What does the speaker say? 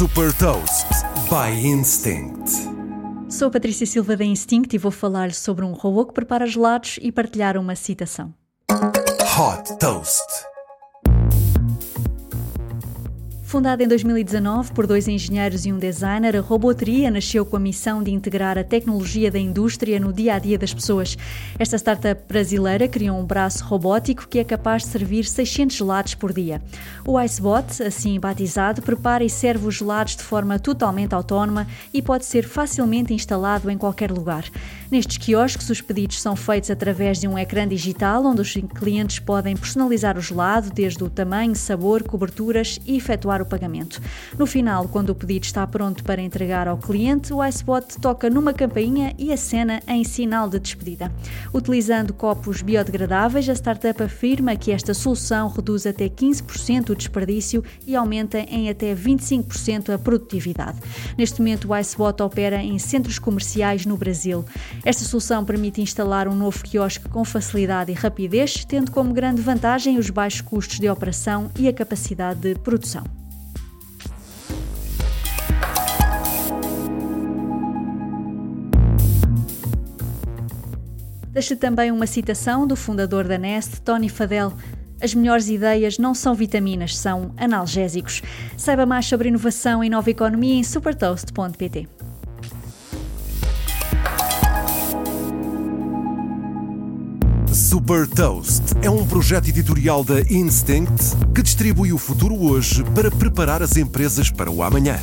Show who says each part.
Speaker 1: Super Toast by Instinct.
Speaker 2: Sou a Patrícia Silva da Instinct e vou falar sobre um robô que prepara gelados e partilhar uma citação.
Speaker 1: Hot Toast.
Speaker 2: Fundada em 2019 por dois engenheiros e um designer, a Roboteria nasceu com a missão de integrar a tecnologia da indústria no dia a dia das pessoas. Esta startup brasileira criou um braço robótico que é capaz de servir 600 gelados por dia. O Icebot, assim batizado, prepara e serve os gelados de forma totalmente autónoma e pode ser facilmente instalado em qualquer lugar. Nestes quiosques, os pedidos são feitos através de um ecrã digital onde os clientes podem personalizar o gelado, desde o tamanho, sabor, coberturas e efetuar o pagamento. No final, quando o pedido está pronto para entregar ao cliente, o Icebot toca numa campainha e acena em sinal de despedida. Utilizando copos biodegradáveis, a startup afirma que esta solução reduz até 15% o desperdício e aumenta em até 25% a produtividade. Neste momento, o Icebot opera em centros comerciais no Brasil. Esta solução permite instalar um novo quiosque com facilidade e rapidez, tendo como grande vantagem os baixos custos de operação e a capacidade de produção. Deixa também uma citação do fundador da Nest, Tony Fadell. As melhores ideias não são vitaminas, são analgésicos. Saiba mais sobre inovação e nova economia em supertoast.pt.
Speaker 1: Super Toast é um projeto editorial da Instinct que distribui o futuro hoje para preparar as empresas para o amanhã.